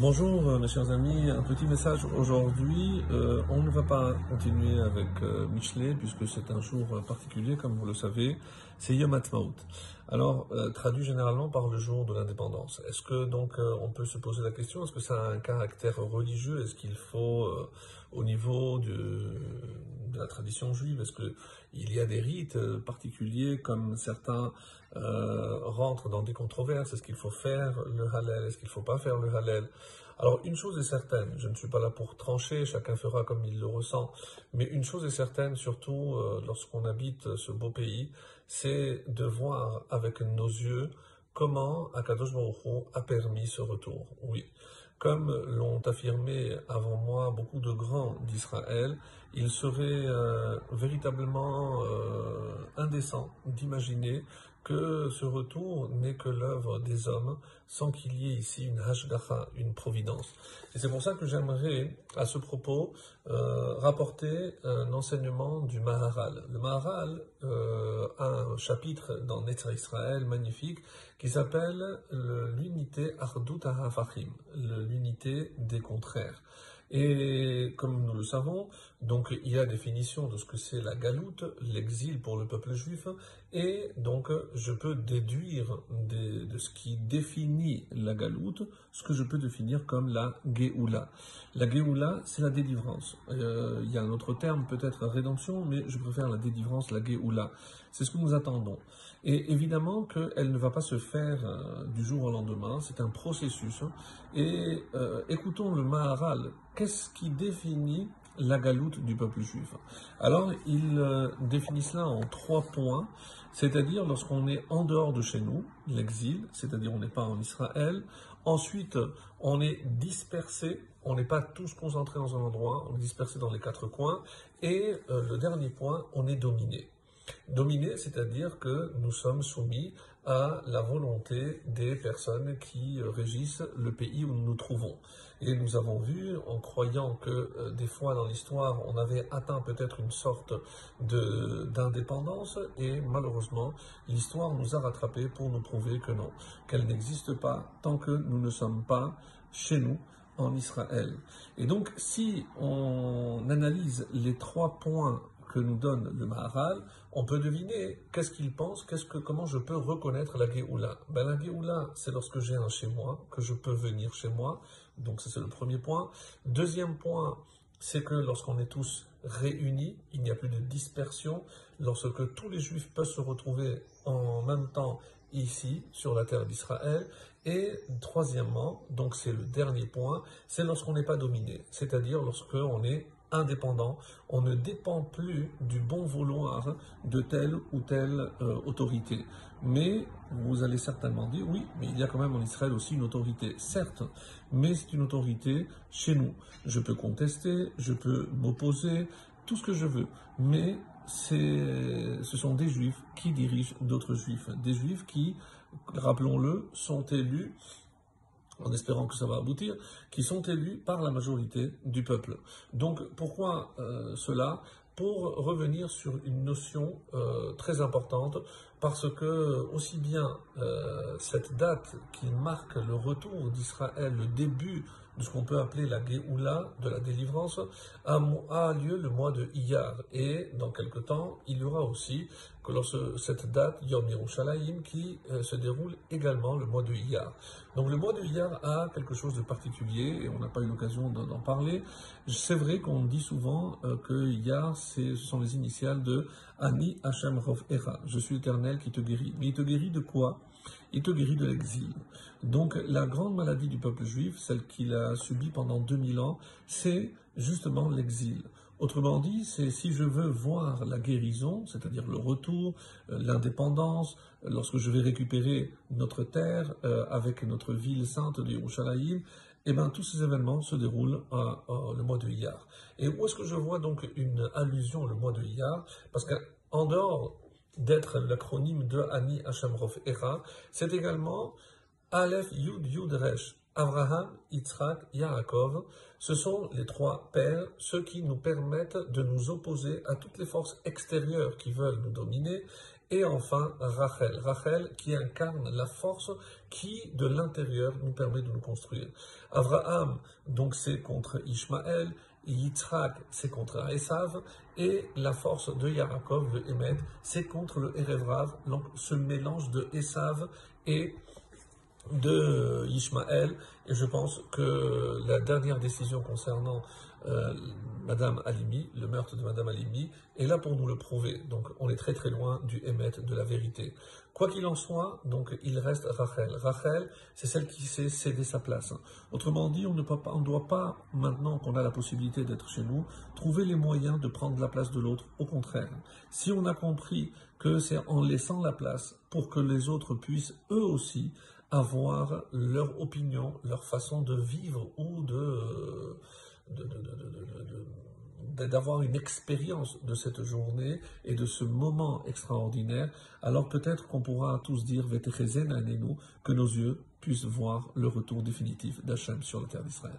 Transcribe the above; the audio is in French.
Bonjour euh, mes chers amis, un petit message aujourd'hui. Euh, on ne va pas continuer avec euh, Michelet puisque c'est un jour particulier comme vous le savez, c'est Yom Ha'atzmaut. Alors euh, traduit généralement par le jour de l'indépendance. Est-ce que donc euh, on peut se poser la question est-ce que ça a un caractère religieux? Est-ce qu'il faut euh, au niveau de, la tradition juive Est-ce que il y a des rites particuliers comme certains rentrent dans des controverses? Est-ce qu'il faut faire le Hallel? Est-ce qu'il ne faut pas faire le Hallel? Alors une chose est certaine, je ne suis pas là pour trancher, chacun fera comme il le ressent, mais une chose est certaine, surtout euh, lorsqu'on habite ce beau pays, c'est de voir avec nos yeux comment Akadosh Baruch a permis ce retour. Oui, comme l'ont affirmé avant moi beaucoup de grands d'Israël, il serait euh, véritablement euh, indécent d'imaginer que ce retour n'est que l'œuvre des hommes sans qu'il y ait ici une hashgacha, une providence. Et c'est pour ça que j'aimerais, à ce propos, euh, rapporter un enseignement du Maharal. Le Maharal euh, a un chapitre dans Netzer Israël magnifique qui s'appelle l'unité Ardut Hafachim, l'unité des contraires. Et comme nous le savons, donc il y a définition de ce que c'est la galoute, l'exil pour le peuple juif, et donc je peux déduire de, de, ce qui définit la galoute, ce que je peux définir comme la geoula. La geoula, c'est la délivrance. Euh, il y a un autre terme, peut-être rédemption, mais je préfère la délivrance, la geoula. C'est ce que nous attendons. Et évidemment qu'elle ne va pas se faire euh, du jour au lendemain, c'est un processus. Et euh, écoutons le Maharal, qu'est-ce qui définit la galoute du peuple juif? Alors, il euh, définit cela en trois points, c'est-à-dire lorsqu'on est en dehors de chez nous, l'exil, c'est-à-dire on n'est pas en Israël. Ensuite, on est dispersé, on n'est pas tous concentrés dans un endroit, on est dispersé dans les quatre coins. Et euh, le dernier point, on est dominé. Dominé, c'est-à-dire que nous sommes soumis à la volonté des personnes qui régissent le pays où nous nous trouvons. Et nous avons vu, en croyant que euh, des fois dans l'histoire, on avait atteint peut-être une sorte d'indépendance, et malheureusement, l'histoire nous a rattrapés pour nous prouver que non, qu'elle n'existe pas tant que nous ne sommes pas chez nous, en Israël. Et donc, si on analyse les trois points que nous donne le Maharal, on peut deviner qu'est-ce qu'il pense, qu'est-ce que, comment je peux reconnaître la Géoula. Ben, la Géoula, c'est lorsque j'ai un chez moi, que je peux venir chez moi. Donc, ça, c'est le premier point. Deuxième point, c'est que lorsqu'on est tous réunis, il n'y a plus de dispersion, lorsque tous les juifs peuvent se retrouver en même temps ici, sur la terre d'Israël. Et troisièmement, donc c'est le dernier point, c'est lorsqu'on n'est pas dominé, c'est-à-dire lorsqu'on est indépendant, on ne dépend plus du bon vouloir de telle ou telle euh, autorité. Mais vous allez certainement dire, oui, mais il y a quand même en Israël aussi une autorité, certes, mais c'est une autorité chez nous. Je peux contester, je peux m'opposer, tout ce que je veux, mais ce sont des juifs qui dirigent d'autres juifs, des juifs qui, rappelons-le, sont élus en espérant que ça va aboutir, qui sont élus par la majorité du peuple. Donc pourquoi euh, cela? Pour revenir sur une notion euh, très importante, parce que aussi bien euh, cette date qui marque le retour d'Israël, le début de ce qu'on peut appeler la Géoula, de la délivrance, a, lieu le mois de Iyar. Et dans quelque temps, il y aura aussi que lorsque cette date, Yom Yerushalayim, qui euh, se déroule également le mois de Iyar. Donc le mois de Iyar a quelque chose de particulier, et on n'a pas eu l'occasion d'en parler. C'est vrai qu'on dit souvent euh, que Iyar, ce sont les initiales de Ani Hashem Rov Era. Je suis éternel qui te guérit. Mais il te guérit de quoi? Il te guérit de l'exil. Donc la grande maladie du peuple juif, celle qu'il a subie pendant 2000 ans, c'est justement l'exil. Autrement dit, c'est si je veux voir la guérison, c'est-à-dire le retour, euh, l'indépendance, lorsque je vais récupérer notre terre euh, avec notre ville sainte de Yerushalayim, eh bien, tous ces événements se déroulent le mois de Iyar. Et où est-ce que je vois donc une allusion le mois de Iyar? Parce qu'en dehors d'être l'acronyme de Ani Hashem Rof Echa, c'est également Aleph Yud Yud Resh. Abraham, Yitzhak, Yaakov, ce sont les trois pères, ceux qui nous permettent de nous opposer à toutes les forces extérieures qui veulent nous dominer Et enfin, Rachel. Rachel qui incarne la force qui, de l'intérieur, nous permet de nous construire. Abraham, donc c'est contre Ishmaël, Yitzhak, c'est contre Esav, et la force de Yaakov, le Emet, c'est contre le Erevrav, donc ce mélange de Esav et de Ishmaël. Et je pense que la dernière décision concernant euh, Madame Alimi, le meurtre de Madame Alimi, est là pour nous le prouver. Donc on est très très loin du émet de la vérité. Quoi qu'il en soit, donc il reste Rachel. Rachel, c'est celle qui sait céder sa place. Autrement dit, on ne, doit pas, maintenant qu'on a la possibilité d'être chez nous, trouver les moyens de prendre la place de l'autre. Au contraire, si on a compris que c'est en laissant la place pour que les autres puissent eux aussi avoir leur opinion, leur façon de vivre ou de d'avoir une expérience de cette journée et de ce moment extraordinaire, alors peut-être qu'on pourra tous dire que nos yeux puissent voir le retour définitif d'Hachem sur la terre d'Israël.